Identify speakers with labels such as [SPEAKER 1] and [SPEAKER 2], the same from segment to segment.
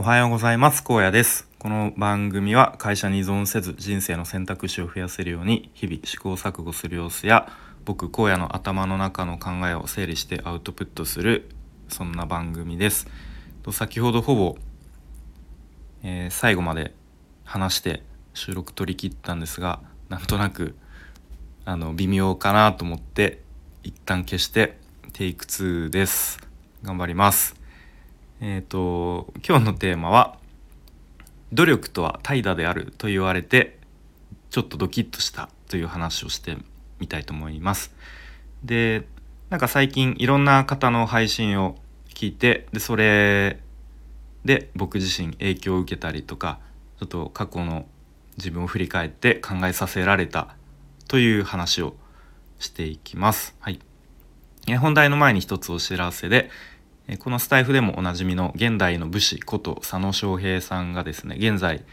[SPEAKER 1] おはようございます。高野です。この番組は会社に依存せず人生の選択肢を増やせるように日々試行錯誤する様子や僕荒野の頭の中の考えを整理してアウトプットするそんな番組です。と先ほどほぼ、えー最後まで話して収録取り切ったんですがなんとなくあの微妙かなと思って一旦消してテイク2です。頑張ります。えっ、と今日のテーマは「努力とは怠惰である」と言われてちょっとドキッとしたという話をしてみたいと思います。でなんか最近いろんな方の配信を聞いてでそれで僕自身影響を受けたりとかちょっと過去の自分を振り返って考えさせられたという話をしていきます。はい、本題の前に一つお知らせでこのスタイフでもおなじみの現代の武士こと佐野翔平さんがですね現在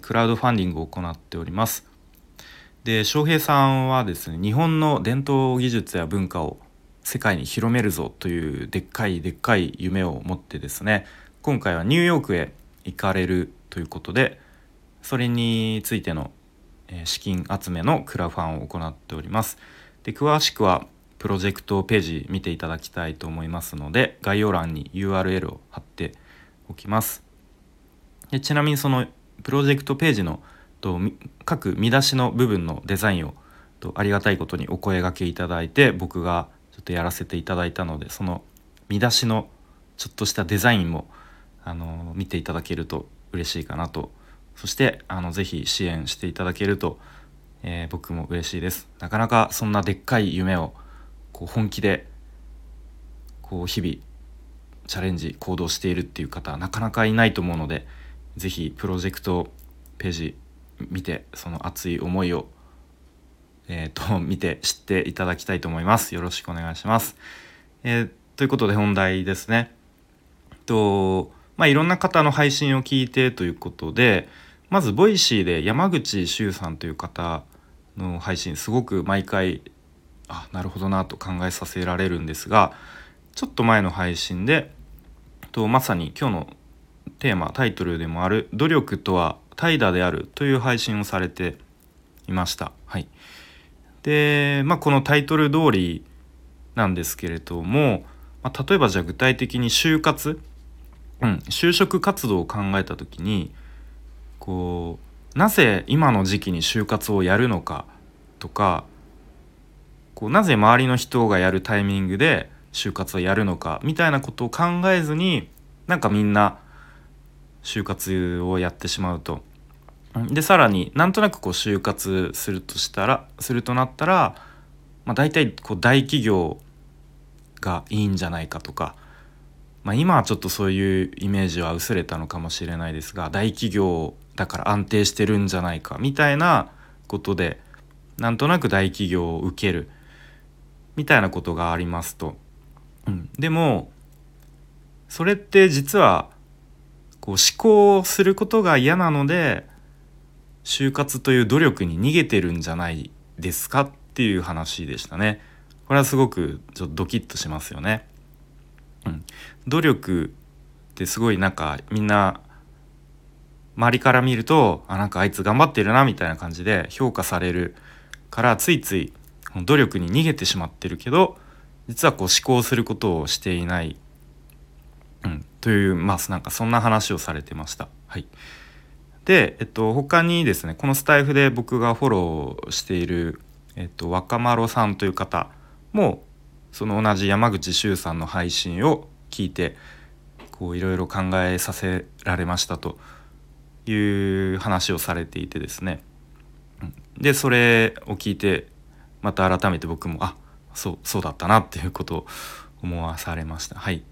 [SPEAKER 1] クラウドファンディングを行っております。で翔平さんはですね日本の伝統技術や文化を世界に広めるぞというでっかいでっかい夢を持ってですね今回はニューヨークへ行かれるということでそれについての資金集めのクラファンを行っております。で詳しくはプロジェクトページ見ていただきたいと思いますので概要欄に URL を貼っておきます。でちなみにそのプロジェクトページのと各見出しの部分のデザインをとありがたいことにお声がけいただいて僕がちょっとやらせていただいたのでその見出しのちょっとしたデザインもあの見ていただけると嬉しいかなと。そしてあのぜひ支援していただけると、えー僕も嬉しいです。なかなかそんなでっかい夢をこう本気でこう日々チャレンジ行動しているっていう方はなかなかいないと思うのでぜひプロジェクトページ見てその熱い思いを、えーと 見て知っていただきたいと思います。よろしくお願いします、えーということで本題ですね。とまあいろんな方の配信を聞いてということでまず Voicy で山口周さんという方の配信すごく毎回あなるほどなと考えさせられるんですがちょっと前の配信でとまさに今日のテーマタイトルでもある「努力とは怠惰である」という配信をされていました。はい、で、まあ、このタイトル通りなんですけれども、まあ、例えばじゃあ具体的に就活、うん、就職活動を考えた時にこうなぜ今の時期に就活をやるのかとかこうなぜ周りの人がやるタイミングで就活をやるのかみたいなことを考えずになんかみんな就活をやってしまうと。でさらになんとなくこう就活するとしたらするとなったら、まあ、大体こう大企業がいいんじゃないかとか、まあ、今はちょっとそういうイメージは薄れたのかもしれないですが大企業だから安定してるんじゃないかみたいなことでなんとなく大企業を受けるみたいなことがありますと。うん、でもそれって実はこう思考をすることが嫌なので就活という努力に逃げてるんじゃないですかっていう話でしたね。これはすごくちょっとドキッとしますよね。うん、努力ってすごいなんかみんな周りから見るとあなんかあいつ頑張ってるなみたいな感じで評価されるからついつい努力に逃げてしまってるけど実はこう思考することをしていない、うん、というまあなんかそんな話をされてました。はい、で、えっと、他にですねこのスタイフで僕がフォローしている、えっと、若丸さんという方もその同じ山口周さんの配信を聞いてこういろいろ考えさせられましたという話をされていてですね。でそれを聞いてまた改めて僕もあそうそうだったなっていうことを思わされました。はい。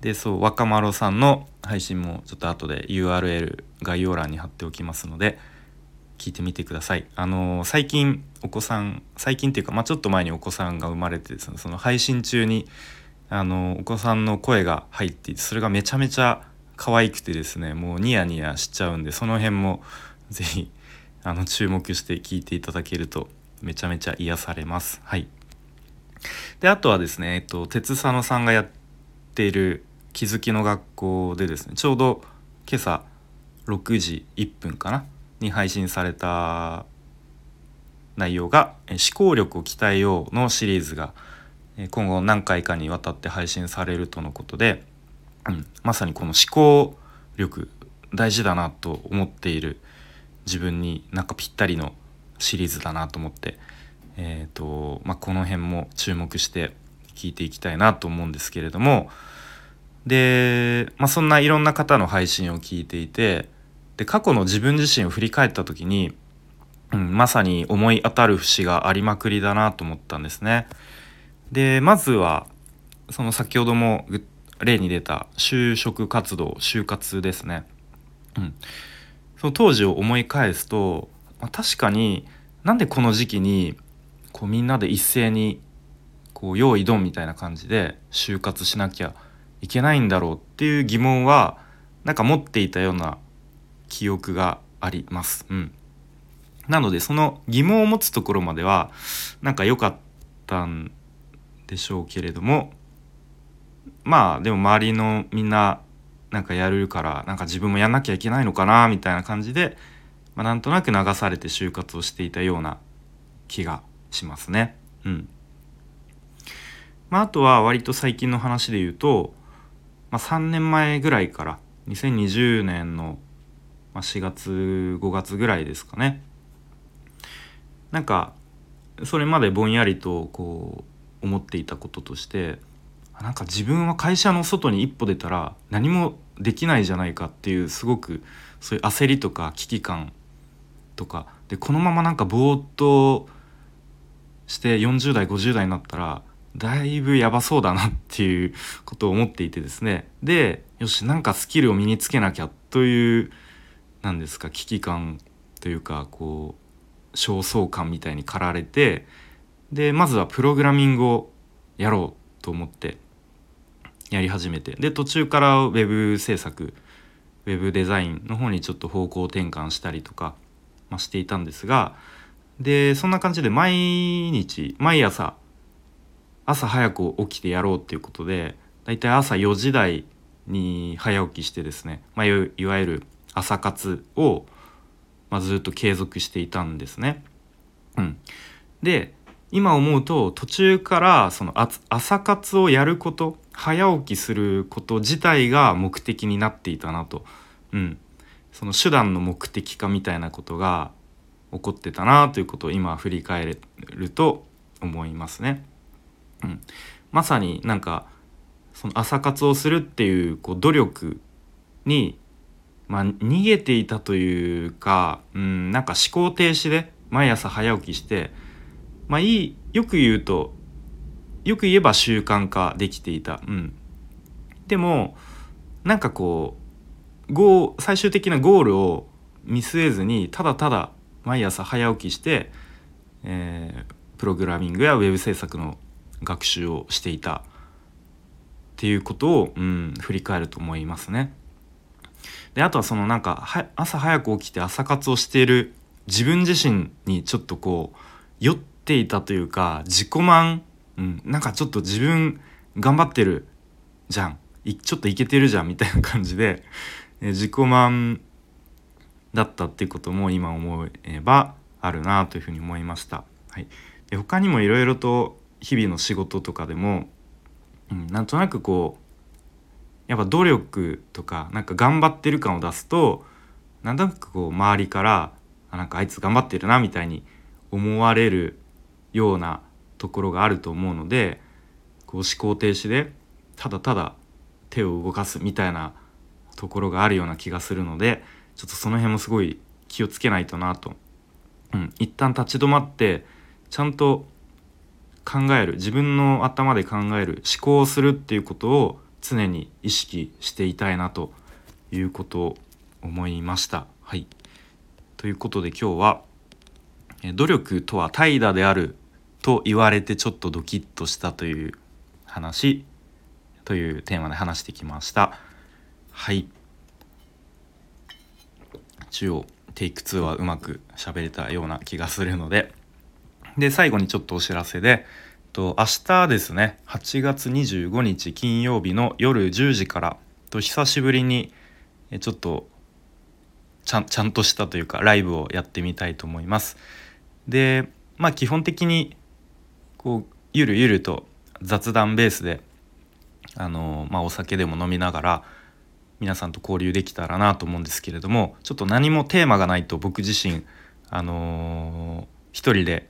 [SPEAKER 1] でそう若丸さんの配信もちょっと後で URL 概要欄に貼っておきますので聞いてみてください。あの最近お子さん最近っていうか、まあ、ちょっと前にお子さんが生まれてですねその配信中にあのお子さんの声が入っていてそれがめちゃめちゃ可愛くてですねもうニヤニヤしちゃうんでその辺も是非あの注目して聞いていただけるとめちゃめちゃ癒されます。はい、であとはですね、えっと、鉄佐野さんがやっている気づきの学校でですねちょうど今朝6時1分かなに配信された内容が「思考力を鍛えよう」のシリーズが今後何回かにわたって配信されるとのことで、うん、まさにこの思考力大事だなと思っている自分になんかぴったりのシリーズだなと思って、えーとまあ、この辺も注目して聞いていきたいなと思うんですけれどもで、まあ、そんないろんな方の配信を聞いていてで過去の自分自身を振り返った時に、うん、まさに思い当たる節がありまくりだなと思ったんですね。でまずはその先ほども例に出た就職活動就活ですね。うん、その当時を思い返すと、まあ、確かになんでこの時期にこうみんなで一斉にこう用意ドンみたいな感じで就活しなきゃいけないんだろうっていう疑問はなんか持っていたような記憶があります。うん、なのでその疑問を持つところまではなんか良かったんでしょうけれどもまあでも周りのみんななんかやるからなんか自分もやんなきゃいけないのかなみたいな感じで、まあ、なんとなく流されて就活をしていたような気がしますね。うんまあ、あとは割と最近の話で言うと、まあ、3年前ぐらいから2020年の4月5月ぐらいですかねなんかそれまでぼんやりとこう思っていたこととしてなんか自分は会社の外に一歩出たら何もできないじゃないかっていうすごくそういう焦りとか危機感とか。でこのままなんかぼーっとして40代50代になったらだいぶやばそうだなっていう ことを思っていてですね。でよしなんかスキルを身につけなきゃという何ですか危機感というかこう焦燥感みたいに駆られてでまずはプログラミングをやろうと思ってやり始めて。で途中からウェブ制作ウェブデザインの方にちょっと方向転換したりとか、まあ、していたんですがでそんな感じで毎日毎朝朝早く起きてやろうっていうことでだいたい朝4時台に早起きしてですね、まあ、いわゆる朝活を、まあ、ずっと継続していたんですね。うん、で今思うと途中からその朝活をやること早起きすること自体が目的になっていたなと、うん、その手段の目的化みたいなことが起こってたなということを今振り返ると思いますね。うん、まさになんかその朝活をするっていうこう努力に、まあ、逃げていたというか、うん、なんか思考停止で毎朝早起きしてまあいいよく言うとよく言えば習慣化できていた。うん、でもなんかこうゴー最終的なゴールを見据えずにただただ毎朝早起きして、えー、プログラミングやウェブ制作の学習をしていたっていうことを、うん、振り返ると思いますね。であとはそのなんか朝早く起きて朝活をしている自分自身にちょっとこう酔っていたというか自己満うん、なんかちょっと自分頑張ってるじゃんちょっといけてるじゃんみたいな感じで、え自己満だったっていうことも今思えばあるなというふうに思いました。はい、で他にもいろいろと日々の仕事とかでも、うん、なんとなくこうやっぱ努力とかなんか頑張ってる感を出すとなんとなくこう周りからあなんかあいつ頑張ってるなみたいに思われるようなところがあると思うのでこう思考停止でただただ手を動かすみたいなところがあるような気がするのでちょっとその辺もすごい気をつけないとなと、うん、一旦立ち止まってちゃんと考える。自分の頭で考える。思考をするっていうことを常に意識していたいなということを思いました。はい、ということで今日は「努力とは怠惰であると言われてちょっとドキッとしたという話というテーマで話してきました。はい一応テイク2はうまく喋れたような気がするのでで最後にちょっとお知らせでと明日ですね8月25日金曜日の夜10時からと久しぶりにちょっとちゃんちゃんとしたというかライブをやってみたいと思います。でまあ基本的にこうゆるゆると雑談ベースであの、まあ、お酒でも飲みながら皆さんと交流できたらなと思うんですけれどもちょっと何もテーマがないと僕自身あのー、一人で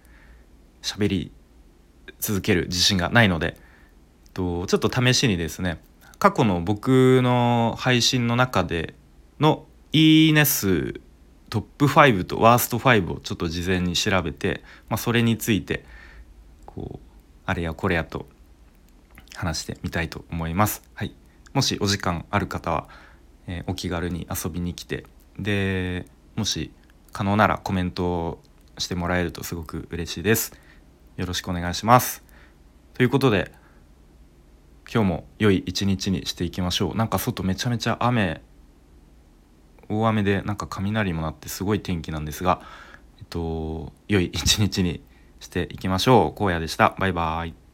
[SPEAKER 1] 喋り続ける自信がないのでとちょっと試しにですね過去の僕の配信の中でのいいね数トップ5とワースト5をちょっと事前に調べて、まあ、それについてこうあれやこれやと話してみたいと思います。はい、もしお時間ある方は、えー、お気軽に遊びに来てでもし可能ならコメントをしてもらえるとすごく嬉しいです。よろしくお願いします。ということで今日も良い一日にしていきましょう。なんか外めちゃめちゃ雨大雨でなんか雷も鳴ってすごい天気なんですが、えっと、良い一日にしていきましょう。荒野でした。バイバーイ。